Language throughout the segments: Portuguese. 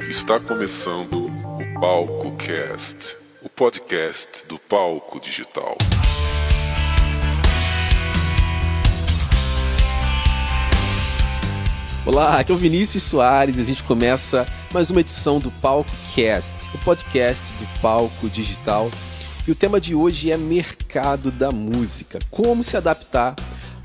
Está começando o Palco Cast, o podcast do palco digital. Olá, aqui é o Vinícius Soares e a gente começa mais uma edição do Palco Cast, o podcast do palco digital. E o tema de hoje é mercado da música. Como se adaptar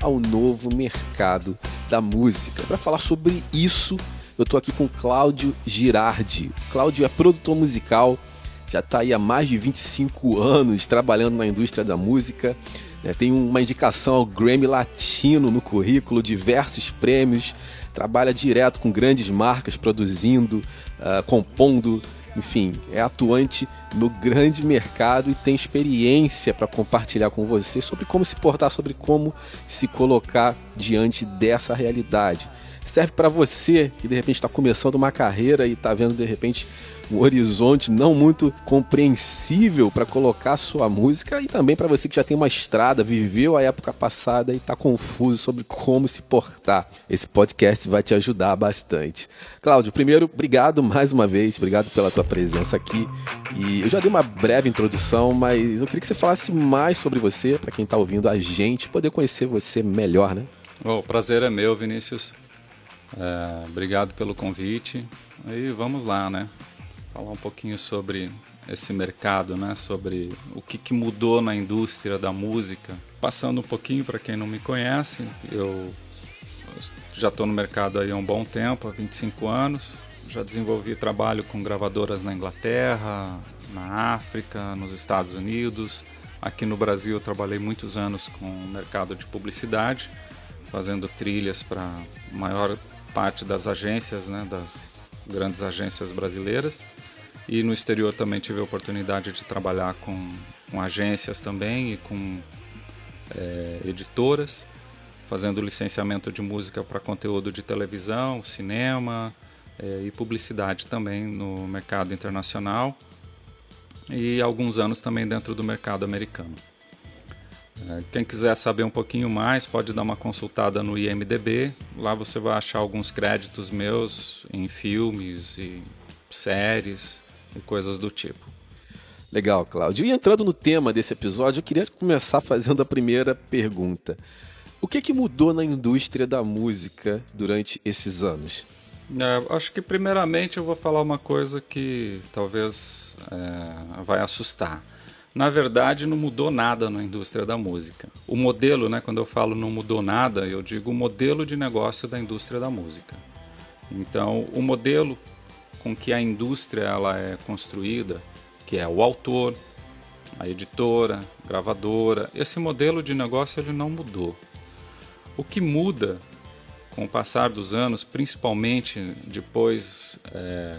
ao novo mercado da música. Para falar sobre isso, eu estou aqui com Cláudio Girardi. Cláudio é produtor musical, já está aí há mais de 25 anos trabalhando na indústria da música. Né? Tem uma indicação ao Grammy Latino no currículo, diversos prêmios, trabalha direto com grandes marcas, produzindo, uh, compondo, enfim, é atuante no grande mercado e tem experiência para compartilhar com você sobre como se portar, sobre como se colocar diante dessa realidade serve para você que de repente está começando uma carreira e está vendo de repente um horizonte não muito compreensível para colocar sua música e também para você que já tem uma estrada, viveu a época passada e está confuso sobre como se portar. Esse podcast vai te ajudar bastante. Cláudio, primeiro, obrigado mais uma vez, obrigado pela tua presença aqui. E eu já dei uma breve introdução, mas eu queria que você falasse mais sobre você, para quem está ouvindo a gente, poder conhecer você melhor, né? O prazer é meu, Vinícius. É, obrigado pelo convite. Aí vamos lá, né? Falar um pouquinho sobre esse mercado, né? Sobre o que, que mudou na indústria da música. Passando um pouquinho para quem não me conhece, eu já estou no mercado aí há um bom tempo, há 25 anos. Já desenvolvi trabalho com gravadoras na Inglaterra, na África, nos Estados Unidos. Aqui no Brasil eu trabalhei muitos anos com o mercado de publicidade, fazendo trilhas para maior parte das agências, né, das grandes agências brasileiras. E no exterior também tive a oportunidade de trabalhar com, com agências também e com é, editoras, fazendo licenciamento de música para conteúdo de televisão, cinema é, e publicidade também no mercado internacional. E alguns anos também dentro do mercado americano. É, quem quiser saber um pouquinho mais, pode dar uma consultada no IMDB. Lá você vai achar alguns créditos meus em filmes e séries e coisas do tipo. Legal, Cláudio. E entrando no tema desse episódio, eu queria começar fazendo a primeira pergunta. O que, que mudou na indústria da música durante esses anos? É, acho que primeiramente eu vou falar uma coisa que talvez é, vai assustar na verdade não mudou nada na indústria da música. O modelo, né, quando eu falo não mudou nada, eu digo o modelo de negócio da indústria da música. Então, o modelo com que a indústria ela é construída, que é o autor, a editora, gravadora, esse modelo de negócio ele não mudou. O que muda com o passar dos anos, principalmente depois é,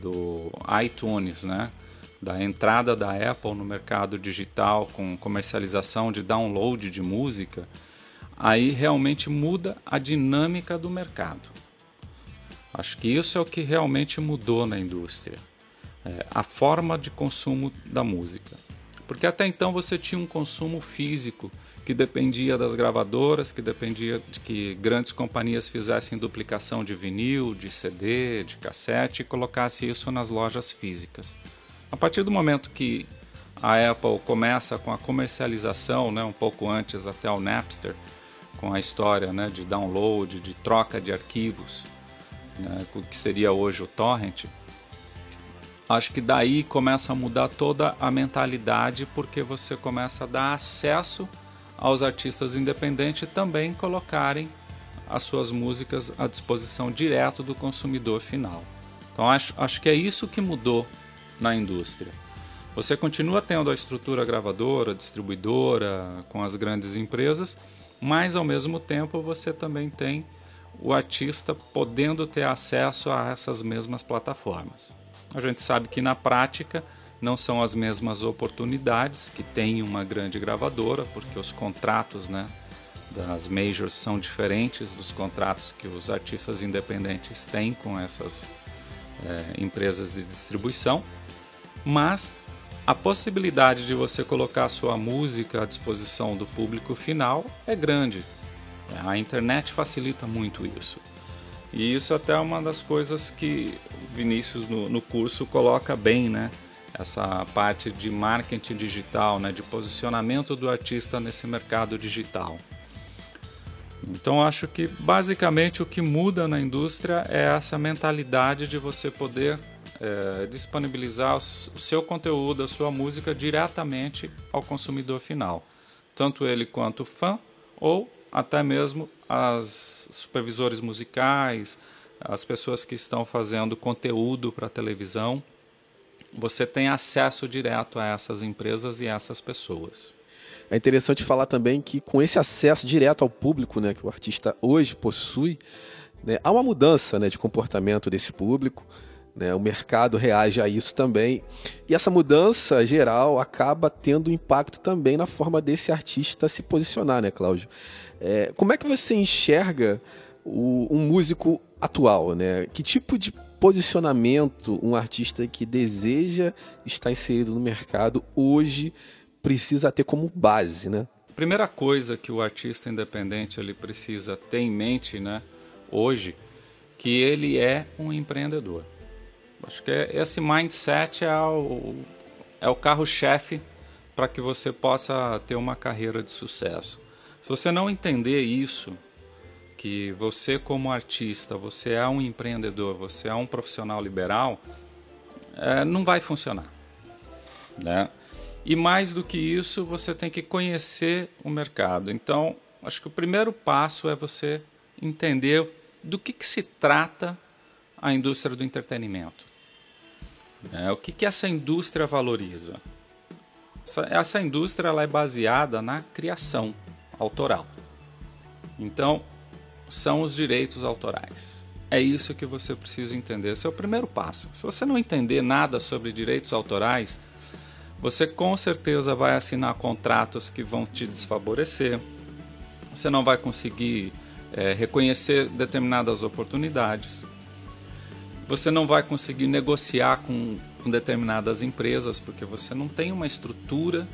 do iTunes, né? Da entrada da Apple no mercado digital com comercialização de download de música, aí realmente muda a dinâmica do mercado. Acho que isso é o que realmente mudou na indústria, é a forma de consumo da música. Porque até então você tinha um consumo físico que dependia das gravadoras, que dependia de que grandes companhias fizessem duplicação de vinil, de CD, de cassete e colocasse isso nas lojas físicas. A partir do momento que a Apple começa com a comercialização, né, um pouco antes até o Napster, com a história né, de download, de troca de arquivos, né, o que seria hoje o torrent, acho que daí começa a mudar toda a mentalidade, porque você começa a dar acesso aos artistas independentes também colocarem as suas músicas à disposição direto do consumidor final. Então acho, acho que é isso que mudou na indústria. Você continua tendo a estrutura gravadora, distribuidora, com as grandes empresas, mas ao mesmo tempo você também tem o artista podendo ter acesso a essas mesmas plataformas. A gente sabe que na prática não são as mesmas oportunidades que tem uma grande gravadora, porque os contratos né, das majors são diferentes dos contratos que os artistas independentes têm com essas é, empresas de distribuição mas a possibilidade de você colocar sua música à disposição do público final é grande. A internet facilita muito isso. E isso até é uma das coisas que Vinícius no, no curso coloca bem, né? Essa parte de marketing digital, né? De posicionamento do artista nesse mercado digital. Então acho que basicamente o que muda na indústria é essa mentalidade de você poder é, disponibilizar o seu conteúdo, a sua música diretamente ao consumidor final, tanto ele quanto o fã ou até mesmo as supervisores musicais, as pessoas que estão fazendo conteúdo para televisão, você tem acesso direto a essas empresas e a essas pessoas. É interessante falar também que com esse acesso direto ao público né, que o artista hoje possui, né, há uma mudança né, de comportamento desse público. Né, o mercado reage a isso também. E essa mudança geral acaba tendo impacto também na forma desse artista se posicionar, né, Cláudio? É, como é que você enxerga o, um músico atual? Né? Que tipo de posicionamento um artista que deseja estar inserido no mercado hoje precisa ter como base, né? Primeira coisa que o artista independente ele precisa ter em mente, né, hoje, que ele é um empreendedor. Acho que esse mindset é o, é o carro-chefe para que você possa ter uma carreira de sucesso. Se você não entender isso, que você como artista, você é um empreendedor, você é um profissional liberal, é, não vai funcionar, né? E mais do que isso, você tem que conhecer o mercado. Então, acho que o primeiro passo é você entender do que, que se trata a indústria do entretenimento. É, o que, que essa indústria valoriza? Essa, essa indústria ela é baseada na criação autoral. Então, são os direitos autorais. É isso que você precisa entender. Esse é o primeiro passo. Se você não entender nada sobre direitos autorais, você com certeza vai assinar contratos que vão te desfavorecer. Você não vai conseguir é, reconhecer determinadas oportunidades. Você não vai conseguir negociar com, com determinadas empresas porque você não tem uma estrutura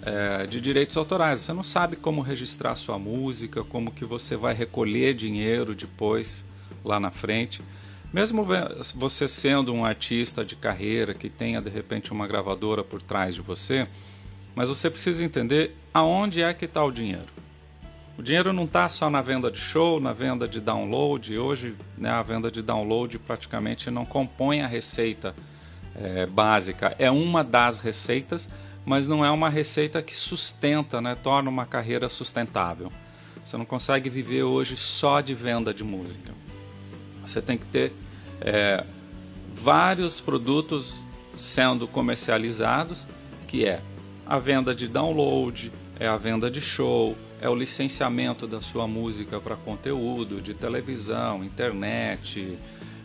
é, de direitos autorais. Você não sabe como registrar sua música, como que você vai recolher dinheiro depois lá na frente. Mesmo você sendo um artista de carreira que tenha de repente uma gravadora por trás de você, mas você precisa entender aonde é que está o dinheiro. O dinheiro não está só na venda de show, na venda de download. Hoje, né, a venda de download praticamente não compõe a receita é, básica. É uma das receitas, mas não é uma receita que sustenta, né, torna uma carreira sustentável. Você não consegue viver hoje só de venda de música. Você tem que ter é, vários produtos sendo comercializados, que é a venda de download, é a venda de show, é o licenciamento da sua música para conteúdo de televisão, internet,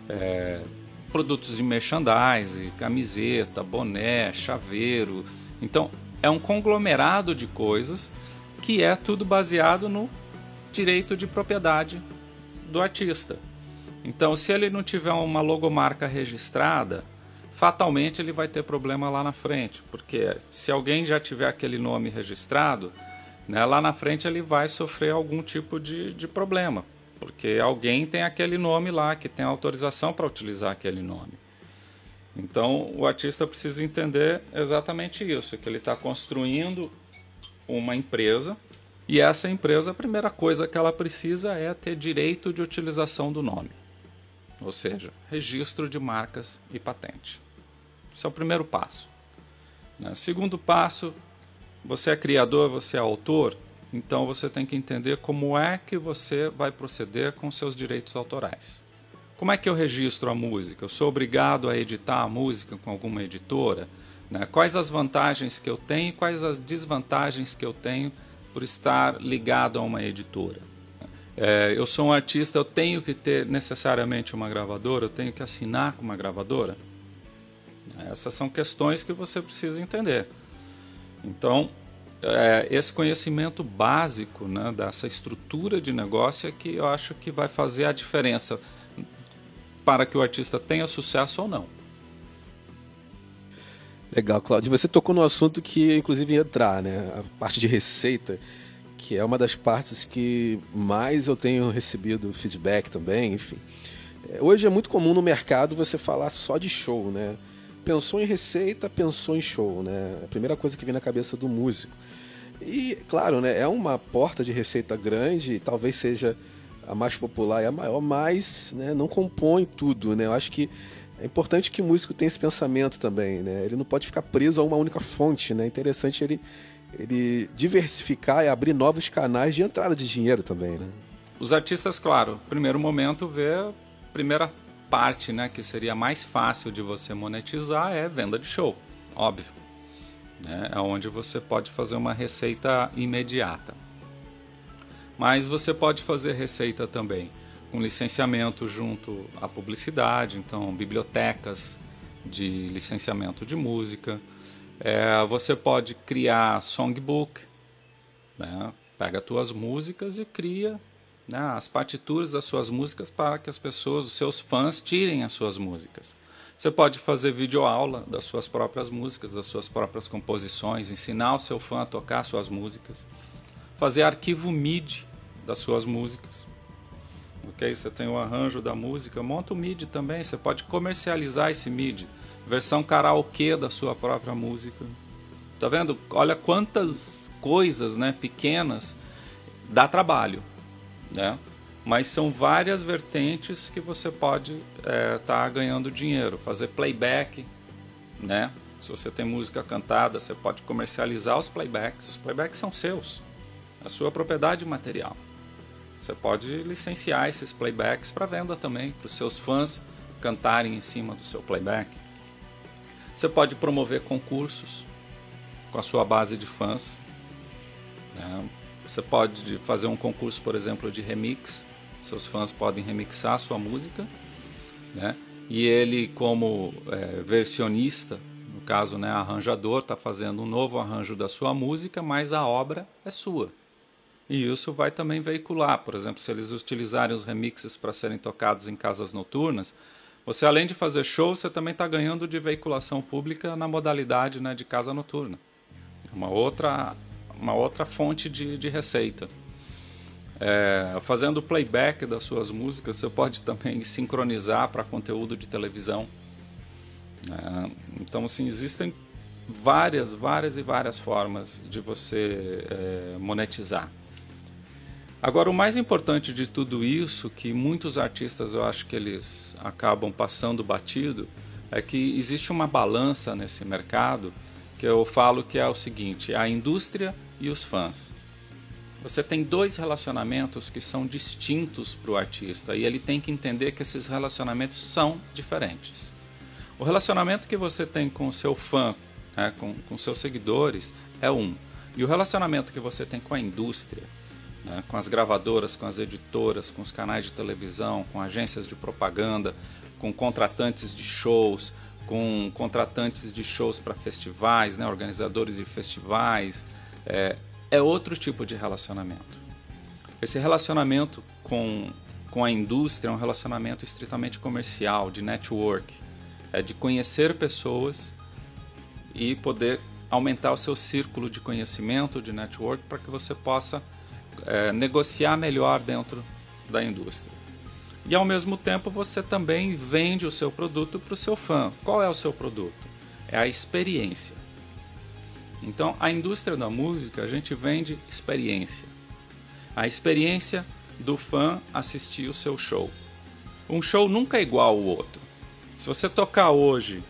é, produtos de merchandising, camiseta, boné, chaveiro, então, é um conglomerado de coisas que é tudo baseado no direito de propriedade do artista. Então, se ele não tiver uma logomarca registrada, fatalmente ele vai ter problema lá na frente, porque se alguém já tiver aquele nome registrado, né, lá na frente ele vai sofrer algum tipo de, de problema, porque alguém tem aquele nome lá, que tem autorização para utilizar aquele nome. Então o artista precisa entender exatamente isso, que ele está construindo uma empresa e essa empresa, a primeira coisa que ela precisa é ter direito de utilização do nome, ou seja, registro de marcas e patente. Esse é o primeiro passo. Né? Segundo passo, você é criador, você é autor, então você tem que entender como é que você vai proceder com seus direitos autorais. Como é que eu registro a música? Eu sou obrigado a editar a música com alguma editora? Né? Quais as vantagens que eu tenho e quais as desvantagens que eu tenho por estar ligado a uma editora? É, eu sou um artista, eu tenho que ter necessariamente uma gravadora, eu tenho que assinar com uma gravadora? Essas são questões que você precisa entender. Então, é, esse conhecimento básico né, dessa estrutura de negócio é que eu acho que vai fazer a diferença para que o artista tenha sucesso ou não. Legal, Claudio. Você tocou no assunto que inclusive ia entrar, né? A parte de receita, que é uma das partes que mais eu tenho recebido feedback também, enfim. É, hoje é muito comum no mercado você falar só de show, né? Pensou em receita, pensou em show, né? A primeira coisa que vem na cabeça do músico. E, claro, né, é uma porta de receita grande, talvez seja a mais popular e a maior, mas né, não compõe tudo, né? Eu acho que é importante que o músico tenha esse pensamento também, né? Ele não pode ficar preso a uma única fonte, né? É interessante ele, ele diversificar e abrir novos canais de entrada de dinheiro também, né? Os artistas, claro, primeiro momento vê a primeira parte, né, que seria mais fácil de você monetizar é venda de show, óbvio. Né? É onde você pode fazer uma receita imediata. Mas você pode fazer receita também com licenciamento junto à publicidade, então bibliotecas de licenciamento de música. É, você pode criar songbook, né? pega as tuas músicas e cria né, as partituras das suas músicas para que as pessoas, os seus fãs, tirem as suas músicas. Você pode fazer videoaula das suas próprias músicas, das suas próprias composições, ensinar o seu fã a tocar suas músicas, fazer arquivo MIDI das suas músicas. Ok? Você tem o arranjo da música, monta o MIDI também. Você pode comercializar esse MIDI, versão karaokê da sua própria música. Tá vendo? Olha quantas coisas, né, pequenas, dá trabalho né? Mas são várias vertentes que você pode estar é, tá ganhando dinheiro. Fazer playback, né? Se você tem música cantada, você pode comercializar os playbacks. Os playbacks são seus, a sua propriedade material. Você pode licenciar esses playbacks para venda também, para os seus fãs cantarem em cima do seu playback. Você pode promover concursos com a sua base de fãs. Né? Você pode fazer um concurso, por exemplo, de remix. Seus fãs podem remixar sua música, né? E ele, como é, versionista, no caso, né, arranjador, está fazendo um novo arranjo da sua música, mas a obra é sua. E isso vai também veicular. Por exemplo, se eles utilizarem os remixes para serem tocados em casas noturnas, você além de fazer show, você também está ganhando de veiculação pública na modalidade né, de casa noturna. Uma outra uma outra fonte de, de receita. É, fazendo playback das suas músicas, você pode também sincronizar para conteúdo de televisão. É, então, assim, existem várias, várias e várias formas de você é, monetizar. Agora, o mais importante de tudo isso, que muitos artistas eu acho que eles acabam passando batido, é que existe uma balança nesse mercado que eu falo que é o seguinte: a indústria e os fãs. Você tem dois relacionamentos que são distintos para o artista e ele tem que entender que esses relacionamentos são diferentes. O relacionamento que você tem com o seu fã, né, com, com seus seguidores, é um. E o relacionamento que você tem com a indústria, né, com as gravadoras, com as editoras, com os canais de televisão, com agências de propaganda, com contratantes de shows, com contratantes de shows para festivais, né, organizadores de festivais, é, é outro tipo de relacionamento. Esse relacionamento com, com a indústria é um relacionamento estritamente comercial, de network, é de conhecer pessoas e poder aumentar o seu círculo de conhecimento, de network, para que você possa é, negociar melhor dentro da indústria. E ao mesmo tempo você também vende o seu produto para o seu fã. Qual é o seu produto? É a experiência. Então, a indústria da música, a gente vende experiência. A experiência do fã assistir o seu show. Um show nunca é igual ao outro. Se você tocar hoje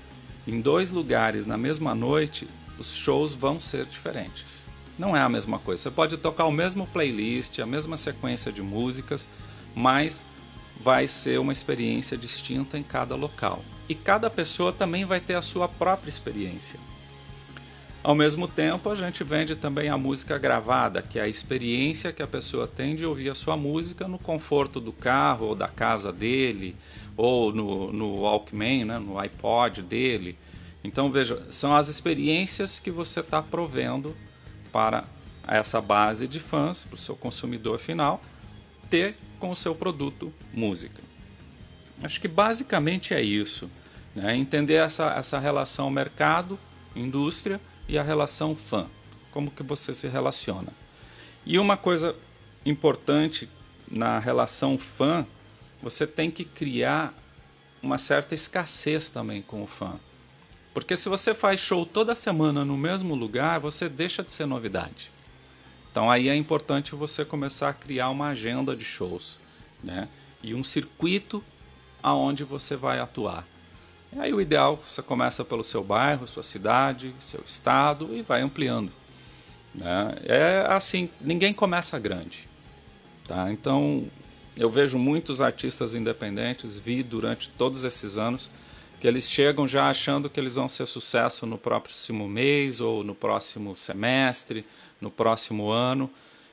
em dois lugares na mesma noite, os shows vão ser diferentes. Não é a mesma coisa. Você pode tocar o mesmo playlist, a mesma sequência de músicas, mas vai ser uma experiência distinta em cada local. E cada pessoa também vai ter a sua própria experiência. Ao mesmo tempo, a gente vende também a música gravada, que é a experiência que a pessoa tem de ouvir a sua música no conforto do carro ou da casa dele, ou no, no Walkman, né, no iPod dele. Então, veja, são as experiências que você está provendo para essa base de fãs, para o seu consumidor final, ter com o seu produto música. Acho que basicamente é isso. Né? Entender essa, essa relação mercado, indústria e a relação fã. Como que você se relaciona. E uma coisa importante na relação fã, você tem que criar uma certa escassez também com o fã. Porque se você faz show toda semana no mesmo lugar, você deixa de ser novidade. Então aí é importante você começar a criar uma agenda de shows, né? E um circuito aonde você vai atuar. Aí o ideal você começa pelo seu bairro, sua cidade, seu estado e vai ampliando. Né? É assim, ninguém começa grande. Tá? Então eu vejo muitos artistas independentes, vi durante todos esses anos, que eles chegam já achando que eles vão ser sucesso no próximo mês ou no próximo semestre, no próximo ano.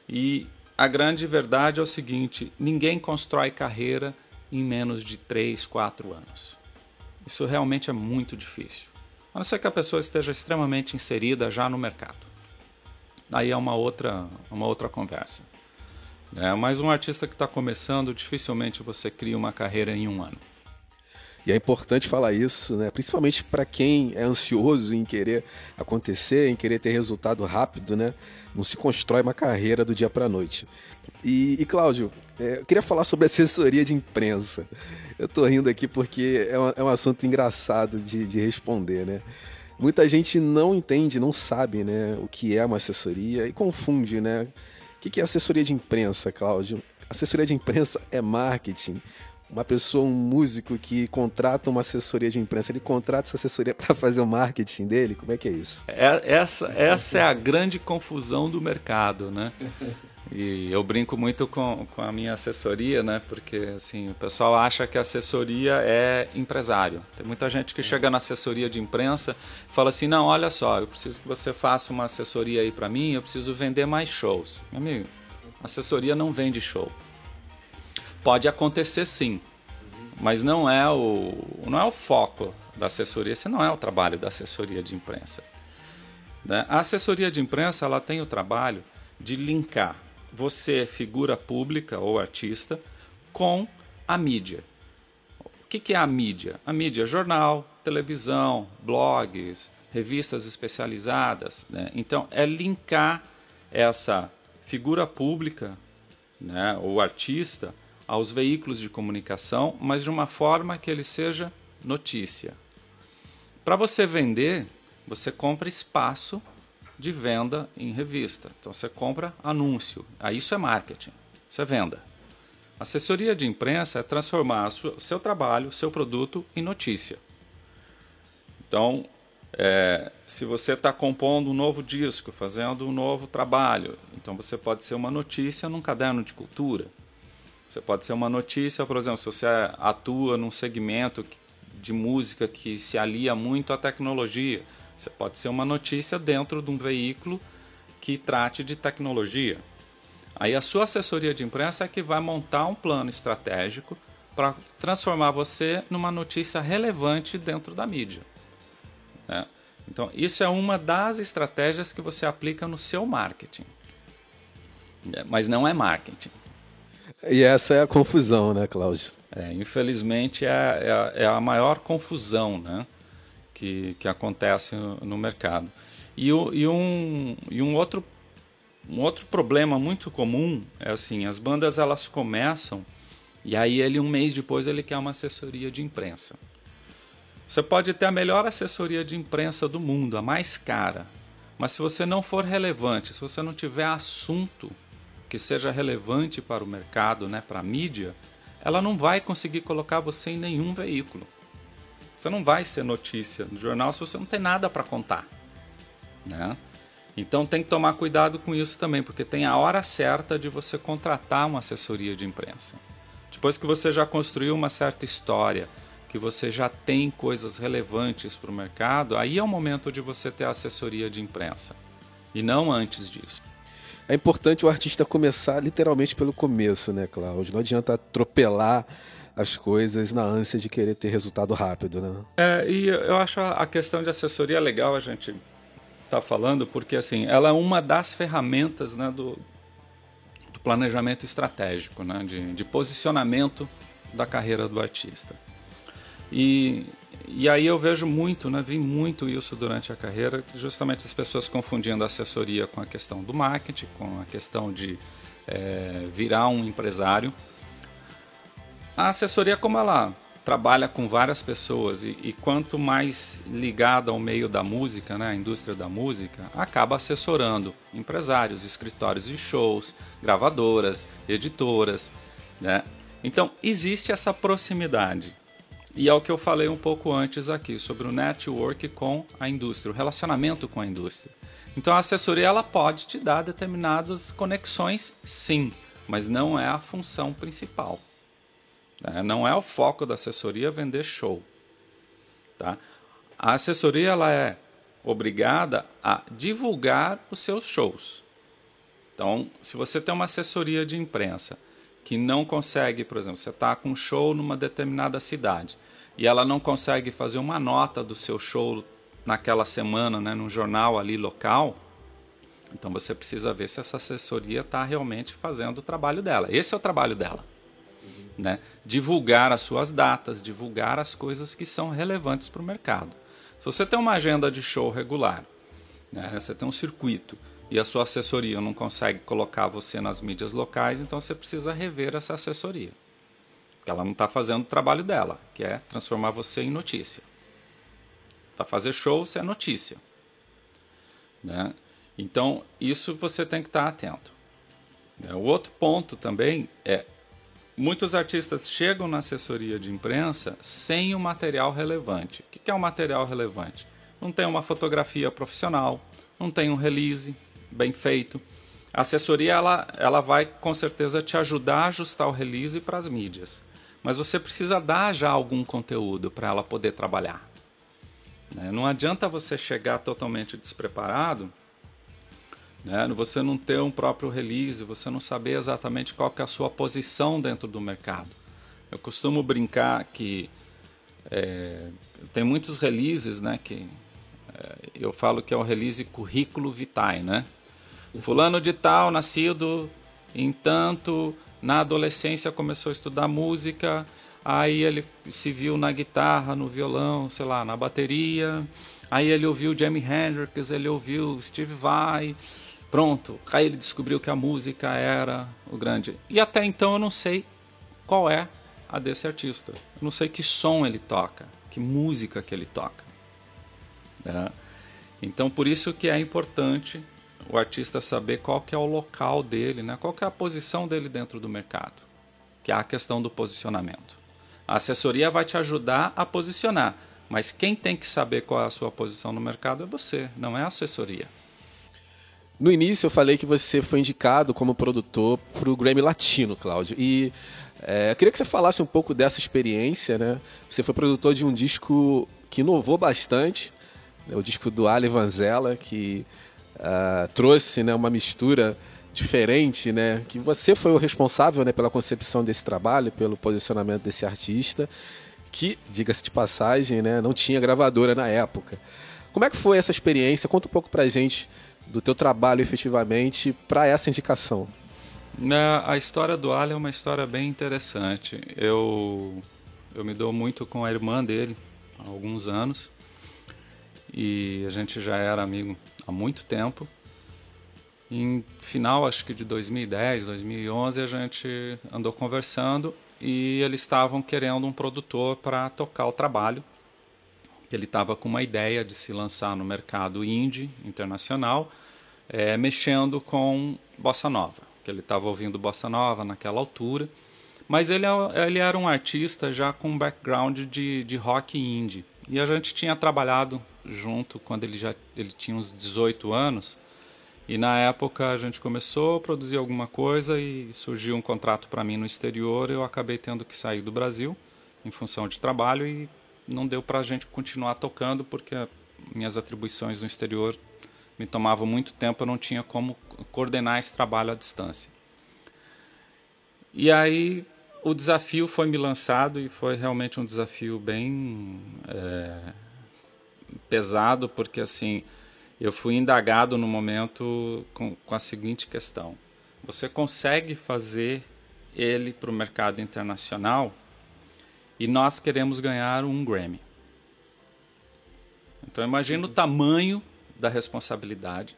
E a grande verdade é o seguinte: ninguém constrói carreira em menos de 3, 4 anos. Isso realmente é muito difícil. A não ser que a pessoa esteja extremamente inserida já no mercado. Aí é uma outra, uma outra conversa. É, mas um artista que está começando, dificilmente você cria uma carreira em um ano. E é importante falar isso, né? principalmente para quem é ansioso em querer acontecer, em querer ter resultado rápido, né? Não se constrói uma carreira do dia para a noite. E, e Cláudio, é, eu queria falar sobre assessoria de imprensa. Eu estou rindo aqui porque é, uma, é um assunto engraçado de, de responder, né? Muita gente não entende, não sabe né, o que é uma assessoria e confunde, né? O que é assessoria de imprensa, Cláudio? Assessoria de imprensa é marketing, uma pessoa, um músico que contrata uma assessoria de imprensa, ele contrata essa assessoria para fazer o marketing dele? Como é que é isso? É, essa, essa é a grande confusão do mercado, né? E eu brinco muito com, com a minha assessoria, né? Porque assim, o pessoal acha que assessoria é empresário. Tem muita gente que chega na assessoria de imprensa e fala assim: não, olha só, eu preciso que você faça uma assessoria aí para mim, eu preciso vender mais shows. Meu amigo, assessoria não vende show. Pode acontecer sim, mas não é o, não é o foco da assessoria, esse não é o trabalho da assessoria de imprensa. Né? A assessoria de imprensa ela tem o trabalho de linkar você, figura pública ou artista, com a mídia. O que, que é a mídia? A mídia é jornal, televisão, blogs, revistas especializadas. Né? Então, é linkar essa figura pública, né, ou artista, aos veículos de comunicação, mas de uma forma que ele seja notícia. Para você vender, você compra espaço de venda em revista. Então você compra anúncio. Aí isso é marketing, isso é venda. Assessoria de imprensa é transformar o seu trabalho, o seu produto em notícia. Então, é, se você está compondo um novo disco, fazendo um novo trabalho, então você pode ser uma notícia num caderno de cultura. Você pode ser uma notícia, por exemplo, se você atua num segmento de música que se alia muito à tecnologia. Você pode ser uma notícia dentro de um veículo que trate de tecnologia. Aí a sua assessoria de imprensa é que vai montar um plano estratégico para transformar você numa notícia relevante dentro da mídia. Né? Então, isso é uma das estratégias que você aplica no seu marketing. Mas não é marketing. E essa é a confusão, né, Cláudio? É, infelizmente é, é, é, a maior confusão né, que, que acontece no, mercado. E, o, e, um, e um, outro, um outro problema muito comum é assim, as bandas elas começam e aí ele um mês depois ele quer uma assessoria de imprensa. Você pode ter a melhor assessoria de imprensa do mundo, a mais cara, mas se você não for relevante, se você não tiver assunto que seja relevante para o mercado, né, para a mídia, ela não vai conseguir colocar você em nenhum veículo. Você não vai ser notícia no jornal se você não tem nada para contar. Né? Então tem que tomar cuidado com isso também, porque tem a hora certa de você contratar uma assessoria de imprensa. Depois que você já construiu uma certa história, que você já tem coisas relevantes para o mercado, aí é o momento de você ter assessoria de imprensa. E não antes disso é importante o artista começar literalmente pelo começo, né, Cláudio? Não adianta atropelar as coisas na ânsia de querer ter resultado rápido, né? É, e eu acho a questão de assessoria legal a gente tá falando, porque assim, ela é uma das ferramentas né, do, do planejamento estratégico, né, de, de posicionamento da carreira do artista. E e aí eu vejo muito, né, vi muito isso durante a carreira, justamente as pessoas confundindo a assessoria com a questão do marketing, com a questão de é, virar um empresário. A assessoria, como ela trabalha com várias pessoas e, e, quanto mais ligada ao meio da música, né, a indústria da música, acaba assessorando empresários, escritórios de shows, gravadoras, editoras, né? Então existe essa proximidade e é o que eu falei um pouco antes aqui sobre o network com a indústria, o relacionamento com a indústria. Então a assessoria ela pode te dar determinadas conexões, sim, mas não é a função principal. Né? Não é o foco da assessoria vender show. Tá? A assessoria ela é obrigada a divulgar os seus shows. Então, se você tem uma assessoria de imprensa que não consegue, por exemplo, você está com um show numa determinada cidade e ela não consegue fazer uma nota do seu show naquela semana, né, num jornal ali local, então você precisa ver se essa assessoria está realmente fazendo o trabalho dela. Esse é o trabalho dela né? divulgar as suas datas, divulgar as coisas que são relevantes para o mercado. Se você tem uma agenda de show regular, né? você tem um circuito e a sua assessoria não consegue colocar você nas mídias locais, então você precisa rever essa assessoria. Porque ela não está fazendo o trabalho dela, que é transformar você em notícia. Para fazer show, você é notícia. Né? Então, isso você tem que estar tá atento. O outro ponto também é Muitos artistas chegam na assessoria de imprensa sem o material relevante. O que é um material relevante? Não tem uma fotografia profissional, não tem um release bem feito. A assessoria ela, ela vai com certeza te ajudar a ajustar o release para as mídias, mas você precisa dar já algum conteúdo para ela poder trabalhar. Né? Não adianta você chegar totalmente despreparado né? Você não ter um próprio release, você não saber exatamente qual é a sua posição dentro do mercado. Eu costumo brincar que é, tem muitos releases, né? Que é, eu falo que é o release currículo vitae, né? Fulano de tal, nascido em tanto, na adolescência começou a estudar música, aí ele se viu na guitarra, no violão, sei lá, na bateria, aí ele ouviu Jimi Hendrix, ele ouviu Steve Vai, Pronto, aí ele descobriu que a música era o grande. E até então eu não sei qual é a desse artista. Eu não sei que som ele toca, que música que ele toca. É. Então por isso que é importante o artista saber qual que é o local dele, né? qual que é a posição dele dentro do mercado, que é a questão do posicionamento. A assessoria vai te ajudar a posicionar, mas quem tem que saber qual é a sua posição no mercado é você, não é a assessoria. No início eu falei que você foi indicado como produtor para o Grammy Latino, Cláudio. E é, eu queria que você falasse um pouco dessa experiência, né? Você foi produtor de um disco que inovou bastante, né? o disco do Ali Vanzella, que uh, trouxe né, uma mistura diferente, né? Que você foi o responsável né, pela concepção desse trabalho, pelo posicionamento desse artista, que, diga-se de passagem, né, não tinha gravadora na época. Como é que foi essa experiência? Conta um pouco pra gente do teu trabalho efetivamente para essa indicação? A história do Ali é uma história bem interessante. Eu, eu me dou muito com a irmã dele há alguns anos e a gente já era amigo há muito tempo. Em final, acho que de 2010, 2011, a gente andou conversando e eles estavam querendo um produtor para tocar o trabalho. Ele estava com uma ideia de se lançar no mercado indie internacional é, mexendo com bossa nova, que ele estava ouvindo bossa nova naquela altura, mas ele, é ele era um artista já com um background de, de rock indie. E a gente tinha trabalhado junto quando ele já ele tinha uns 18 anos. E na época a gente começou a produzir alguma coisa e surgiu um contrato para mim no exterior. Eu acabei tendo que sair do Brasil em função de trabalho e não deu para a gente continuar tocando porque minhas atribuições no exterior me tomava muito tempo, eu não tinha como coordenar esse trabalho à distância. E aí o desafio foi me lançado e foi realmente um desafio bem é, pesado, porque assim eu fui indagado no momento com, com a seguinte questão: você consegue fazer ele para o mercado internacional? E nós queremos ganhar um Grammy. Então imagina o tamanho da responsabilidade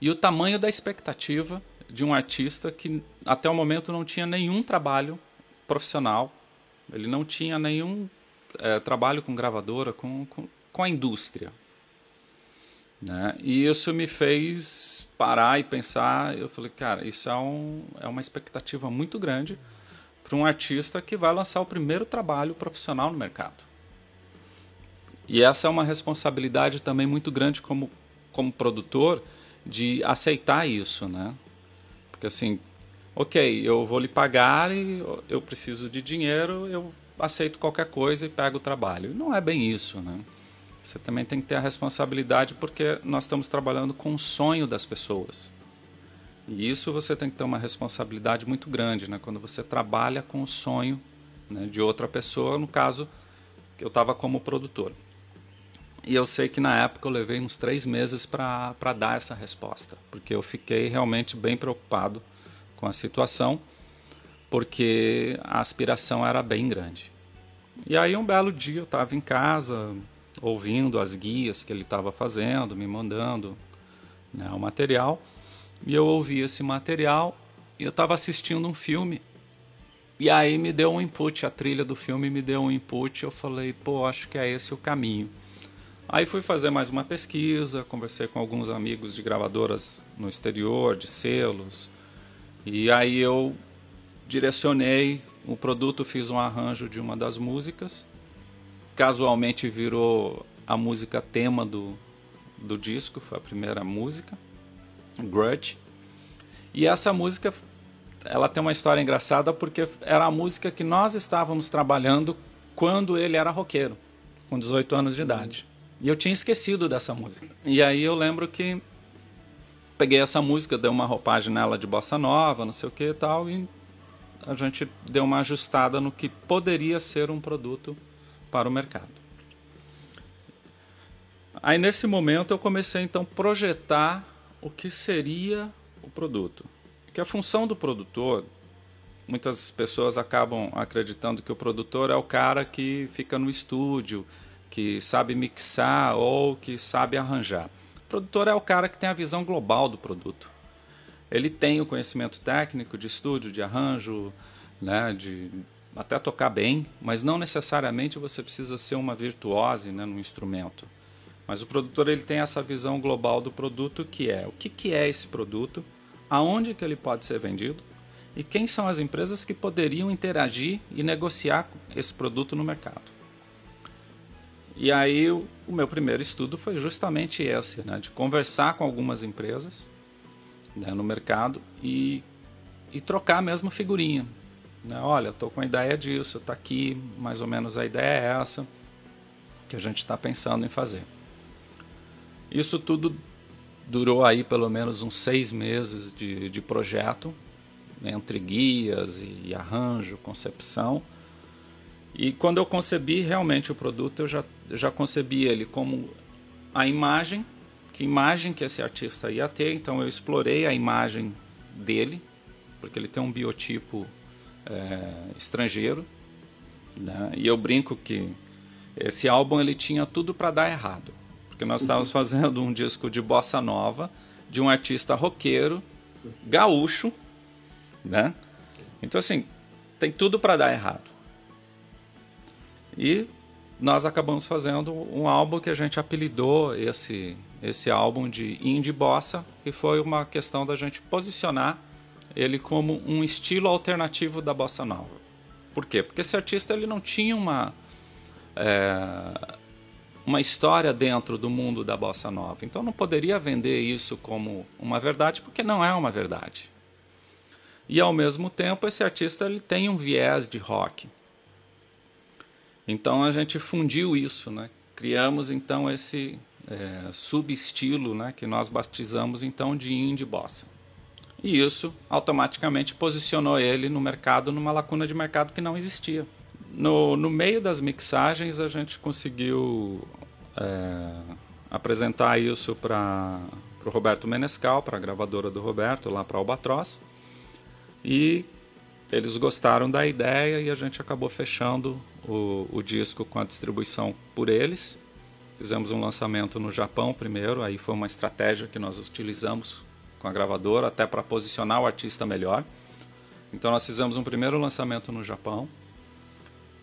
e o tamanho da expectativa de um artista que até o momento não tinha nenhum trabalho profissional, ele não tinha nenhum é, trabalho com gravadora, com, com, com a indústria. Né? E isso me fez parar e pensar. Eu falei, cara, isso é, um, é uma expectativa muito grande para um artista que vai lançar o primeiro trabalho profissional no mercado. E essa é uma responsabilidade também muito grande como, como produtor de aceitar isso, né? Porque assim, ok, eu vou lhe pagar e eu preciso de dinheiro, eu aceito qualquer coisa e pego o trabalho. Não é bem isso, né? Você também tem que ter a responsabilidade porque nós estamos trabalhando com o sonho das pessoas. E isso você tem que ter uma responsabilidade muito grande, né? Quando você trabalha com o sonho né, de outra pessoa, no caso, eu estava como produtor. E eu sei que na época eu levei uns três meses para dar essa resposta, porque eu fiquei realmente bem preocupado com a situação, porque a aspiração era bem grande. E aí um belo dia eu estava em casa, ouvindo as guias que ele estava fazendo, me mandando né, o material, e eu ouvi esse material e eu estava assistindo um filme. E aí me deu um input, a trilha do filme me deu um input, eu falei, pô, acho que é esse o caminho. Aí fui fazer mais uma pesquisa, conversei com alguns amigos de gravadoras no exterior, de selos, e aí eu direcionei o produto, fiz um arranjo de uma das músicas, casualmente virou a música tema do, do disco, foi a primeira música, Grudge. E essa música, ela tem uma história engraçada porque era a música que nós estávamos trabalhando quando ele era roqueiro, com 18 anos de idade. E eu tinha esquecido dessa música. E aí eu lembro que peguei essa música, dei uma roupagem nela de bossa nova, não sei o que e tal, e a gente deu uma ajustada no que poderia ser um produto para o mercado. Aí nesse momento eu comecei então a projetar o que seria o produto. Que a função do produtor, muitas pessoas acabam acreditando que o produtor é o cara que fica no estúdio, que sabe mixar ou que sabe arranjar. O produtor é o cara que tem a visão global do produto. Ele tem o conhecimento técnico de estúdio, de arranjo, né, de até tocar bem, mas não necessariamente você precisa ser uma virtuose né, no instrumento. Mas o produtor ele tem essa visão global do produto que é o que, que é esse produto, aonde que ele pode ser vendido e quem são as empresas que poderiam interagir e negociar esse produto no mercado. E aí o, meu primeiro estudo foi justamente esse, né, de conversar com algumas empresas né, no mercado e, e trocar mesmo figurinha. Né? Olha, estou com a ideia disso, está aqui, mais ou menos a ideia é essa que a gente está pensando em fazer. Isso tudo durou aí pelo menos uns seis meses de, de projeto, entre guias e arranjo, concepção. E quando eu concebi realmente o produto, eu já, já concebi ele como a imagem, que imagem que esse artista ia ter. Então eu explorei a imagem dele, porque ele tem um biotipo é, estrangeiro. Né? E eu brinco que esse álbum ele tinha tudo para dar errado, porque nós estávamos uhum. fazendo um disco de bossa nova de um artista roqueiro, gaúcho, né? Então assim tem tudo para dar errado. E nós acabamos fazendo um álbum que a gente apelidou esse, esse álbum de Indie Bossa, que foi uma questão da gente posicionar ele como um estilo alternativo da bossa nova. Por quê? Porque esse artista ele não tinha uma é, uma história dentro do mundo da bossa nova, então não poderia vender isso como uma verdade, porque não é uma verdade. E ao mesmo tempo esse artista ele tem um viés de rock. Então a gente fundiu isso, né? Criamos então esse é, subestilo, né? Que nós batizamos então de indie bossa. E isso automaticamente posicionou ele no mercado numa lacuna de mercado que não existia. No, no meio das mixagens a gente conseguiu é, apresentar isso para o Roberto Menescal, para a gravadora do Roberto, lá para Albatroz. E eles gostaram da ideia e a gente acabou fechando o, o disco com a distribuição por eles. Fizemos um lançamento no Japão primeiro, aí foi uma estratégia que nós utilizamos com a gravadora até para posicionar o artista melhor. Então nós fizemos um primeiro lançamento no Japão.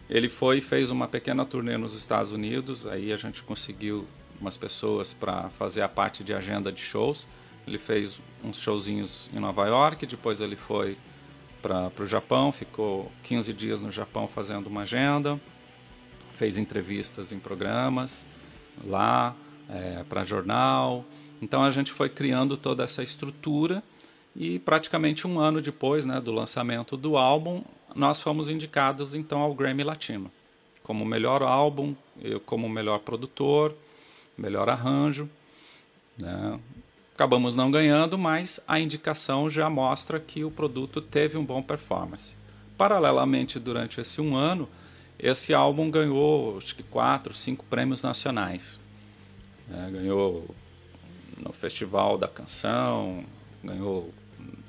Ele foi e fez uma pequena turnê nos Estados Unidos, aí a gente conseguiu umas pessoas para fazer a parte de agenda de shows. Ele fez uns showzinhos em Nova York, depois ele foi para o Japão, ficou 15 dias no Japão fazendo uma agenda, fez entrevistas em programas lá, é, para jornal. Então a gente foi criando toda essa estrutura e praticamente um ano depois né, do lançamento do álbum, nós fomos indicados então ao Grammy Latino como melhor álbum, eu como melhor produtor, melhor arranjo. Né? Acabamos não ganhando, mas a indicação já mostra que o produto teve um bom performance. Paralelamente, durante esse um ano, esse álbum ganhou acho que quatro, cinco prêmios nacionais. É, ganhou no Festival da Canção, ganhou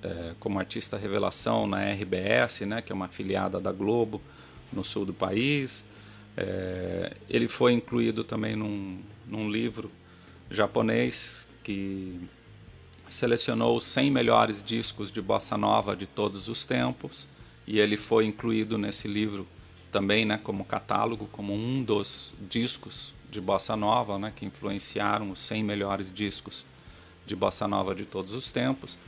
é, como artista revelação na RBS, né, que é uma afiliada da Globo no sul do país. É, ele foi incluído também num, num livro japonês que selecionou os 100 melhores discos de bossa nova de todos os tempos e ele foi incluído nesse livro também, né, como catálogo, como um dos discos de bossa nova, né, que influenciaram os 100 melhores discos de bossa nova de todos os tempos.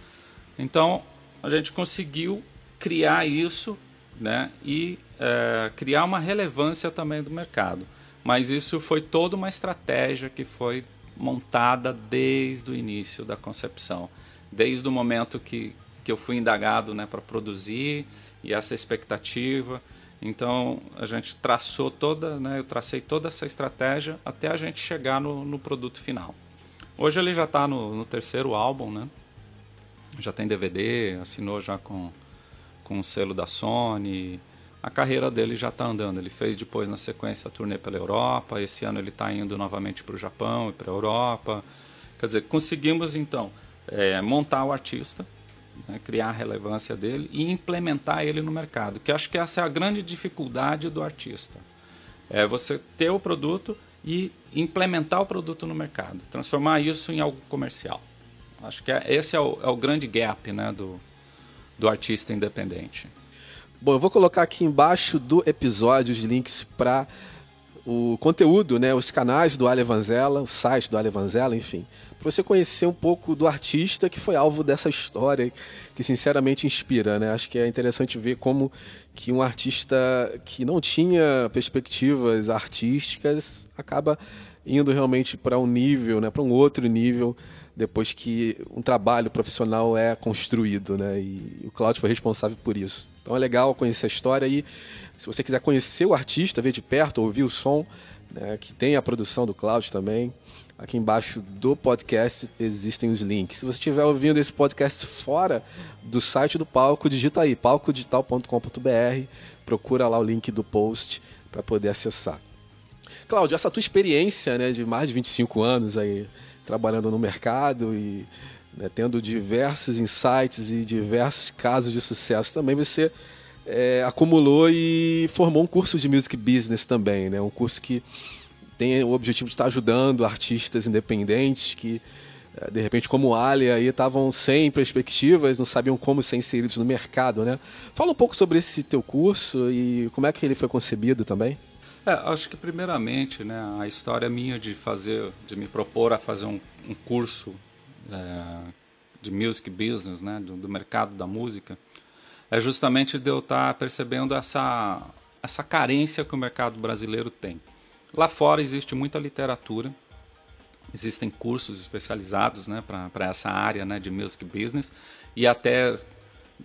Então, a gente conseguiu criar isso, né, e é, criar uma relevância também do mercado. Mas isso foi toda uma estratégia que foi montada desde o início da concepção, desde o momento que, que eu fui indagado né, para produzir e essa expectativa. Então a gente traçou toda, né, eu tracei toda essa estratégia até a gente chegar no, no produto final. Hoje ele já está no, no, terceiro álbum, né? Já tem DVD, assinou já com, com o selo da Sony, a carreira dele já está andando. Ele fez depois, na sequência, a turnê pela Europa. Esse ano ele está indo novamente para o Japão e para a Europa. Quer dizer, conseguimos então é, montar o artista, né, criar a relevância dele e implementar ele no mercado. Que acho que essa é a grande dificuldade do artista. É você ter o produto e implementar o produto no mercado, transformar isso em algo comercial. Acho que é, esse é o, é o grande gap né, do, do artista independente. Bom, eu vou colocar aqui embaixo do episódio os links para o conteúdo, né, os canais do Ale Vanzella, o site do Ale Vanzella, enfim, você conhecer um pouco do artista que foi alvo dessa história que sinceramente inspira, né? Acho que é interessante ver como que um artista que não tinha perspectivas artísticas acaba indo realmente para um nível, né, para um outro nível depois que um trabalho profissional é construído, né? E o Cláudio foi responsável por isso. Então é legal conhecer a história e se você quiser conhecer o artista, ver de perto, ouvir o som, né, que tem a produção do Cláudio também, aqui embaixo do podcast existem os links. Se você estiver ouvindo esse podcast fora do site do Palco, digita aí palcodigital.com.br, procura lá o link do post para poder acessar. Cláudio, essa tua experiência né, de mais de 25 anos aí trabalhando no mercado e né, tendo diversos insights e diversos casos de sucesso também, você é, acumulou e formou um curso de music business também, né? Um curso que tem o objetivo de estar ajudando artistas independentes que é, de repente como o Ali aí estavam sem perspectivas, não sabiam como ser inseridos no mercado, né? Fala um pouco sobre esse teu curso e como é que ele foi concebido também. É, acho que primeiramente, né, a história minha de fazer, de me propor a fazer um, um curso é, de music business, né, do, do, mercado da música, é justamente de eu estar percebendo essa, essa carência que o mercado brasileiro tem. Lá fora existe muita literatura, existem cursos especializados né, para essa área né, de music business e até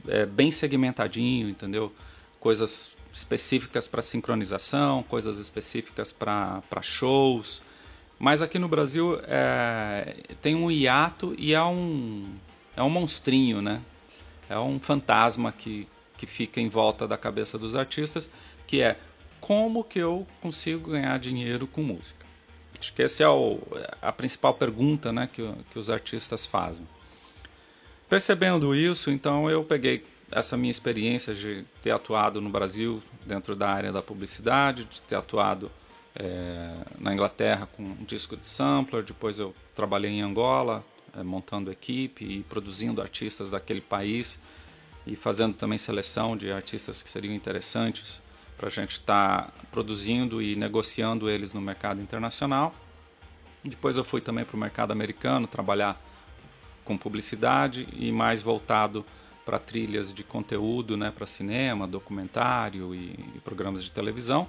é, bem segmentadinho, entendeu? Coisas específicas para sincronização, coisas específicas para shows, mas aqui no Brasil é, tem um hiato e é um, é um monstrinho, né? É um fantasma que, que fica em volta da cabeça dos artistas, que é como que eu consigo ganhar dinheiro com música? Acho que essa é o, a principal pergunta né, que, que os artistas fazem. Percebendo isso, então eu peguei essa minha experiência de ter atuado no Brasil dentro da área da publicidade, de ter atuado é, na Inglaterra com um disco de sampler, depois eu trabalhei em Angola, é, montando equipe e produzindo artistas daquele país e fazendo também seleção de artistas que seriam interessantes para a gente estar tá produzindo e negociando eles no mercado internacional. Depois eu fui também para o mercado americano trabalhar com publicidade e mais voltado para trilhas de conteúdo, né, para cinema, documentário e, e programas de televisão.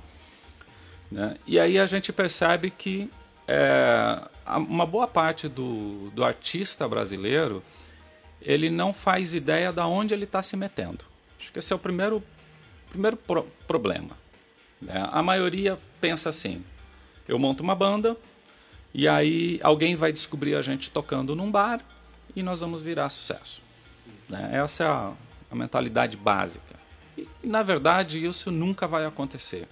Né? E aí a gente percebe que é, uma boa parte do, do artista brasileiro ele não faz ideia de onde ele está se metendo. Acho que esse é o primeiro, primeiro pro, problema. Né? A maioria pensa assim: eu monto uma banda e aí alguém vai descobrir a gente tocando num bar e nós vamos virar sucesso. Né? Essa é a, a mentalidade básica. E, na verdade, isso nunca vai acontecer.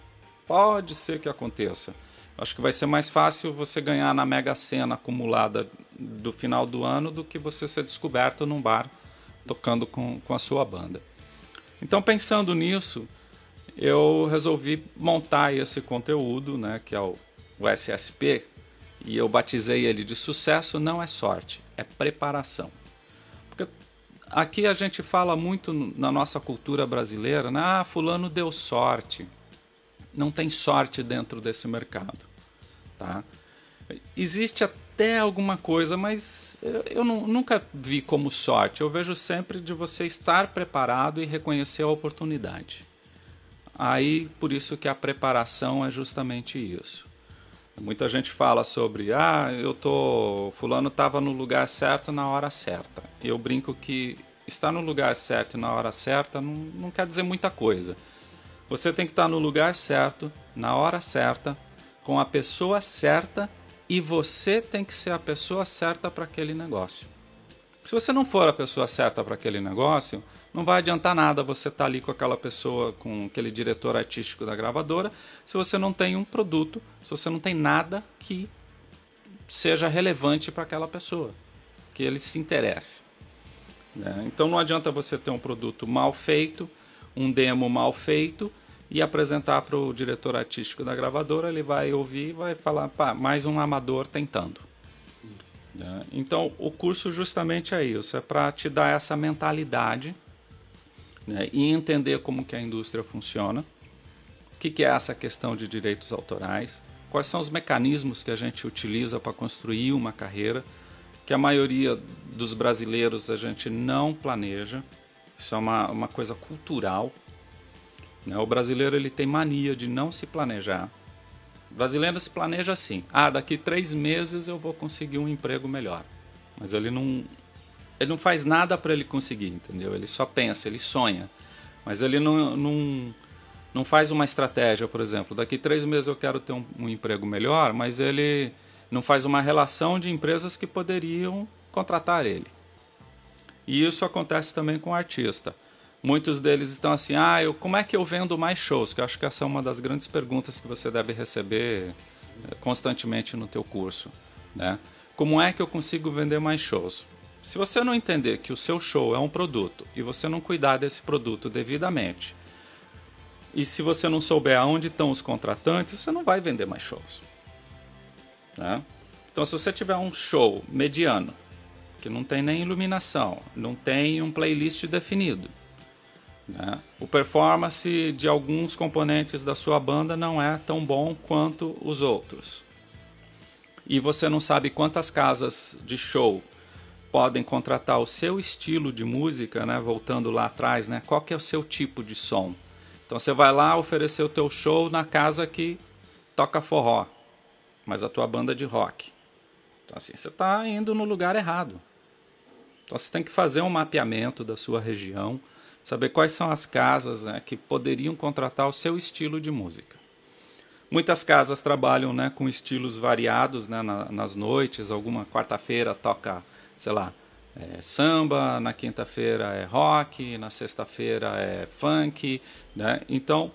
Pode ser que aconteça. Acho que vai ser mais fácil você ganhar na Mega Sena acumulada do final do ano do que você ser descoberto num bar tocando com, com a sua banda. Então, pensando nisso, eu resolvi montar esse conteúdo, né, que é o, o SSP, e eu batizei ele de sucesso não é sorte, é preparação. Porque aqui a gente fala muito na nossa cultura brasileira, né? ah, fulano deu sorte não tem sorte dentro desse mercado. Tá? Existe até alguma coisa, mas eu não, nunca vi como sorte. Eu vejo sempre de você estar preparado e reconhecer a oportunidade. Aí, por isso que a preparação é justamente isso. Muita gente fala sobre, ah, eu tô, fulano estava no lugar certo na hora certa. Eu brinco que estar no lugar certo na hora certa não, não quer dizer muita coisa. Você tem que estar no lugar certo, na hora certa, com a pessoa certa e você tem que ser a pessoa certa para aquele negócio. Se você não for a pessoa certa para aquele negócio, não vai adiantar nada você estar tá ali com aquela pessoa, com aquele diretor artístico da gravadora, se você não tem um produto, se você não tem nada que seja relevante para aquela pessoa, que ele se interesse. Né? Então não adianta você ter um produto mal feito, um demo mal feito e apresentar para o diretor artístico da gravadora, ele vai ouvir e vai falar, pá, mais um amador tentando. Né? Então, o curso justamente é isso, é para te dar essa mentalidade né, e entender como que a indústria funciona, o que, que é essa questão de direitos autorais, quais são os mecanismos que a gente utiliza para construir uma carreira, que a maioria dos brasileiros a gente não planeja, isso é uma, uma coisa cultural. Né? O brasileiro ele tem mania de não se planejar. O brasileiro se planeja assim: ah, daqui três meses eu vou conseguir um emprego melhor. Mas ele não, ele não faz nada para ele conseguir, entendeu? Ele só pensa, ele sonha. Mas ele não, não, não faz uma estratégia, por exemplo. Daqui três meses eu quero ter um, um emprego melhor, mas ele não faz uma relação de empresas que poderiam contratar ele. E isso acontece também com o artista. Muitos deles estão assim, ah, eu, como é que eu vendo mais shows? Que eu acho que essa é uma das grandes perguntas que você deve receber eh, constantemente no teu curso, né? Como é que eu consigo vender mais shows? Se você não entender que o seu show é um produto e você não cuidar desse produto devidamente, e se você não souber aonde estão os contratantes, você não vai vender mais shows. Né? Então, se você tiver um show mediano, que não tem nem iluminação, não tem um playlist definido. Né? O performance de alguns componentes da sua banda não é tão bom quanto os outros. E você não sabe quantas casas de show podem contratar o seu estilo de música, né? voltando lá atrás, né? qual que é o seu tipo de som. Então você vai lá oferecer o teu show na casa que toca forró, mas a tua banda de rock. Então assim, você está indo no lugar errado. Então você tem que fazer um mapeamento da sua região, saber quais são as casas né, que poderiam contratar o seu estilo de música. Muitas casas trabalham né, com estilos variados né, na, nas noites. Alguma quarta-feira toca, sei lá, é, samba, na quinta-feira é rock, na sexta-feira é funk. Né? Então,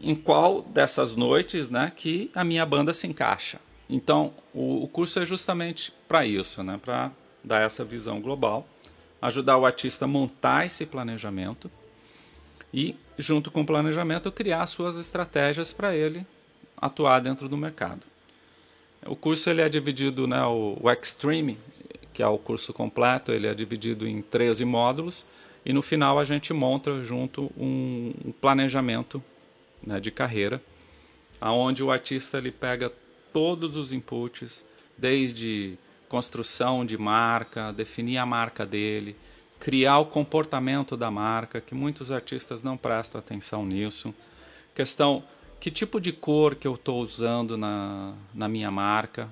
em qual dessas noites né, que a minha banda se encaixa? Então, o, o curso é justamente para isso, né, para dar essa visão global, ajudar o artista a montar esse planejamento e, junto com o planejamento, criar suas estratégias para ele atuar dentro do mercado. O curso ele é dividido, né, o, o Extreme, que é o curso completo, ele é dividido em 13 módulos e no final a gente monta junto um, um planejamento né, de carreira, aonde o artista ele pega todos os inputs, desde construção de marca, definir a marca dele, criar o comportamento da marca, que muitos artistas não prestam atenção nisso. Questão, que tipo de cor que eu estou usando na, na minha marca.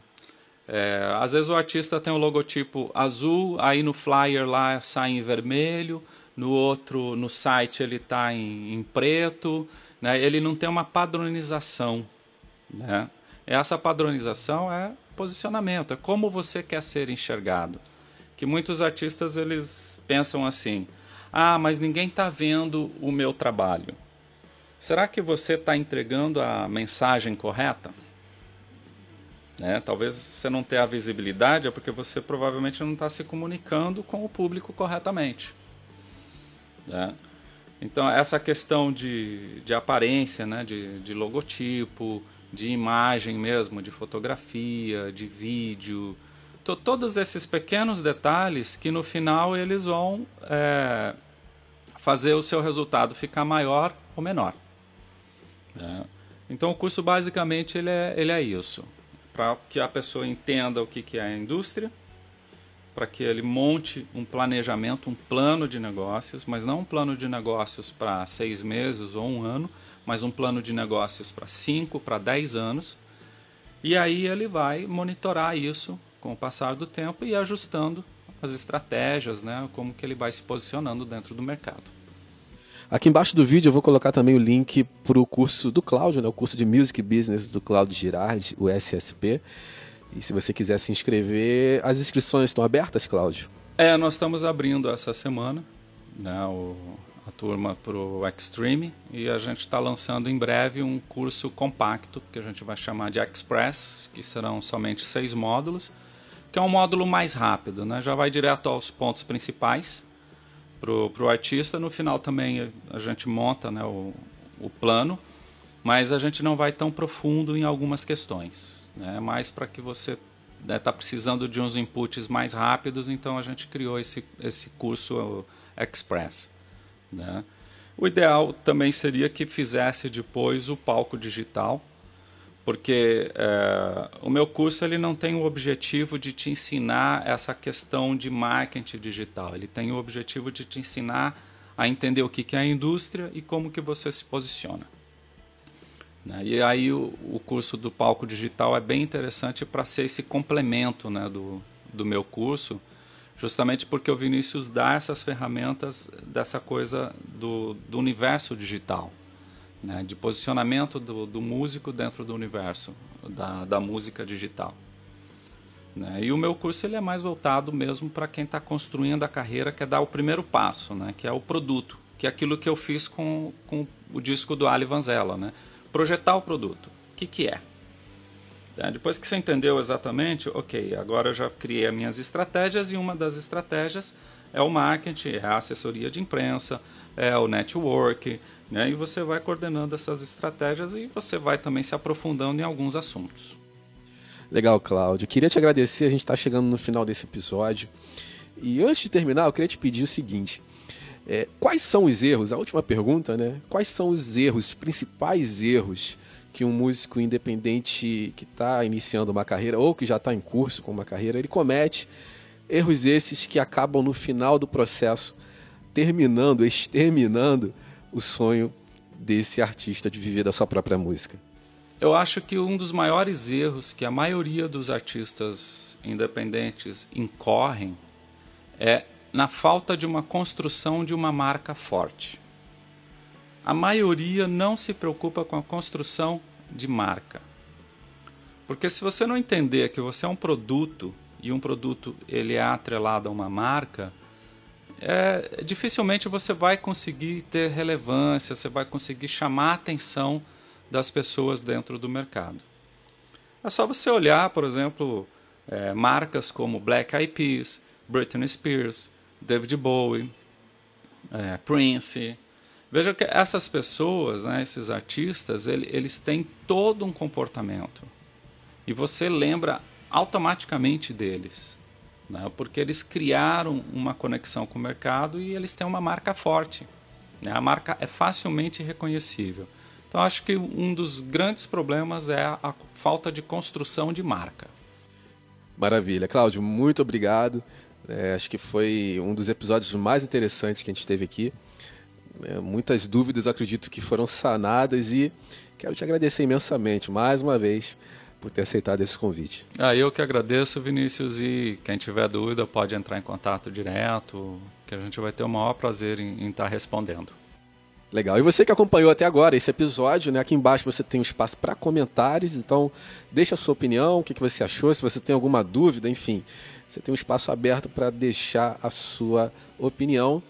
É, às vezes o artista tem o logotipo azul, aí no flyer lá sai em vermelho, no outro, no site ele está em, em, preto, né? ele não tem uma padronização. Né? Essa padronização é posicionamento, é como você quer ser enxergado. Que muitos artistas eles pensam assim: ah, mas ninguém está vendo o meu trabalho. Será que você está entregando a mensagem correta? Né? Talvez você não tenha a visibilidade, é porque você provavelmente não está se comunicando com o público corretamente. Né? Então, essa questão de, de aparência, né? de, de logotipo, de imagem mesmo, de fotografia, de vídeo, to, todos esses pequenos detalhes que no final eles vão é, fazer o seu resultado ficar maior ou menor. É. Então o curso basicamente ele é, ele é isso, para que a pessoa entenda o que, que é a indústria, para que ele monte um planejamento, um plano de negócios, mas não um plano de negócios para seis meses ou um ano, mas um plano de negócios para 5, para 10 anos. E aí ele vai monitorar isso com o passar do tempo e ajustando as estratégias, né, como que ele vai se posicionando dentro do mercado. Aqui embaixo do vídeo eu vou colocar também o link para o curso do Cláudio, né, o curso de Music Business do Cláudio Girardi, o SSP. E se você quiser se inscrever, as inscrições estão abertas, Cláudio? É, nós estamos abrindo essa semana né, o, a turma para o Extreme e a gente está lançando em breve um curso compacto que a gente vai chamar de Express, que serão somente seis módulos, que é um módulo mais rápido, né? já vai direto aos pontos principais para o artista. No final também a gente monta né, o, o plano, mas a gente não vai tão profundo em algumas questões, né? mais para que você está né, precisando de uns inputs mais rápidos, então a gente criou esse, esse curso Express. Né? O ideal também seria que fizesse depois o palco digital, porque é, o meu curso ele não tem o objetivo de te ensinar essa questão de marketing digital. Ele tem o objetivo de te ensinar a entender o que é a indústria e como que você se posiciona. Né? E aí o, o, curso do palco digital é bem interessante para ser esse complemento né, do, do meu curso, justamente porque o Vinícius dá essas ferramentas dessa coisa do, do universo digital, né, de posicionamento do, do, músico dentro do universo da, da música digital. Né. E o meu curso ele é mais voltado mesmo para quem está construindo a carreira, quer dar o primeiro passo, né, que é o produto, que é aquilo que eu fiz com, com o disco do Ali Vanzella, né, projetar o produto. O que, que é? É, depois que você entendeu exatamente, ok, agora eu já criei as minhas estratégias e uma das estratégias é o marketing, é a assessoria de imprensa, é o network, né? e você vai coordenando essas estratégias e você vai também se aprofundando em alguns assuntos. Legal, Cláudio. Queria te agradecer, a gente está chegando no final desse episódio. E antes de terminar, eu queria te pedir o seguinte: é, quais são os erros? A última pergunta, né? Quais são os erros, os principais erros que um músico independente que está iniciando uma carreira ou que já está em curso com uma carreira, ele comete erros esses que acabam no final do processo terminando, exterminando o sonho desse artista de viver da sua própria música. Eu acho que um dos maiores erros que a maioria dos artistas independentes incorrem é na falta de uma construção de uma marca forte a maioria não se preocupa com a construção de marca. Porque se você não entender que você é um produto e um produto ele é atrelado a uma marca, é, dificilmente você vai conseguir ter relevância, você vai conseguir chamar a atenção das pessoas dentro do mercado. É só você olhar, por exemplo, é, marcas como Black Eyed Peas, Britney Spears, David Bowie, é, Prince, Veja que essas pessoas, né, esses artistas, eles têm todo um comportamento. E você lembra automaticamente deles. Né, porque eles criaram uma conexão com o mercado e eles têm uma marca forte. Né, a marca é facilmente reconhecível. Então, acho que um dos grandes problemas é a falta de construção de marca. Maravilha. Cláudio, muito obrigado. É, acho que foi um dos episódios mais interessantes que a gente teve aqui. É, muitas dúvidas acredito que foram sanadas e quero te agradecer imensamente mais uma vez por ter aceitado esse convite. Ah, eu que agradeço, Vinícius, e quem tiver dúvida pode entrar em contato direto, que a gente vai ter o maior prazer em, estar respondendo. Legal. E você que acompanhou até agora esse episódio, né? Aqui embaixo você tem um espaço para comentários, então deixa a sua opinião, o que, que você achou, se você tem alguma dúvida, enfim, você tem um espaço aberto para deixar a sua opinião.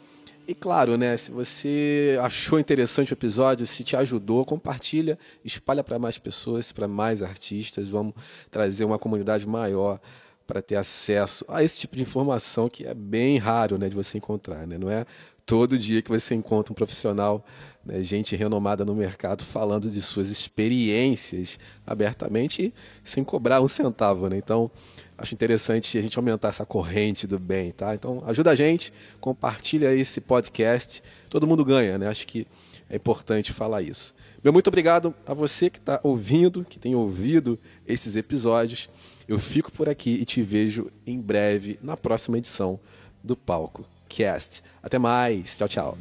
E claro, né, se você achou interessante o episódio, se te ajudou, compartilha, espalha para mais pessoas, para mais artistas, vamos trazer uma comunidade maior para ter acesso a esse tipo de informação que é bem raro, né, de você encontrar, né? Não é todo dia que você encontra um profissional, né, gente renomada no mercado, falando de suas experiências abertamente sem cobrar um centavo. Né? Então, acho interessante a gente aumentar essa corrente do bem. Tá? Então, ajuda a gente, compartilha esse podcast. Todo mundo ganha, né? acho que é importante falar isso. Meu muito obrigado a você que está ouvindo, que tem ouvido esses episódios. Eu fico por aqui e te vejo em breve na próxima edição do Palco Cast. Até mais. Tchau, tchau.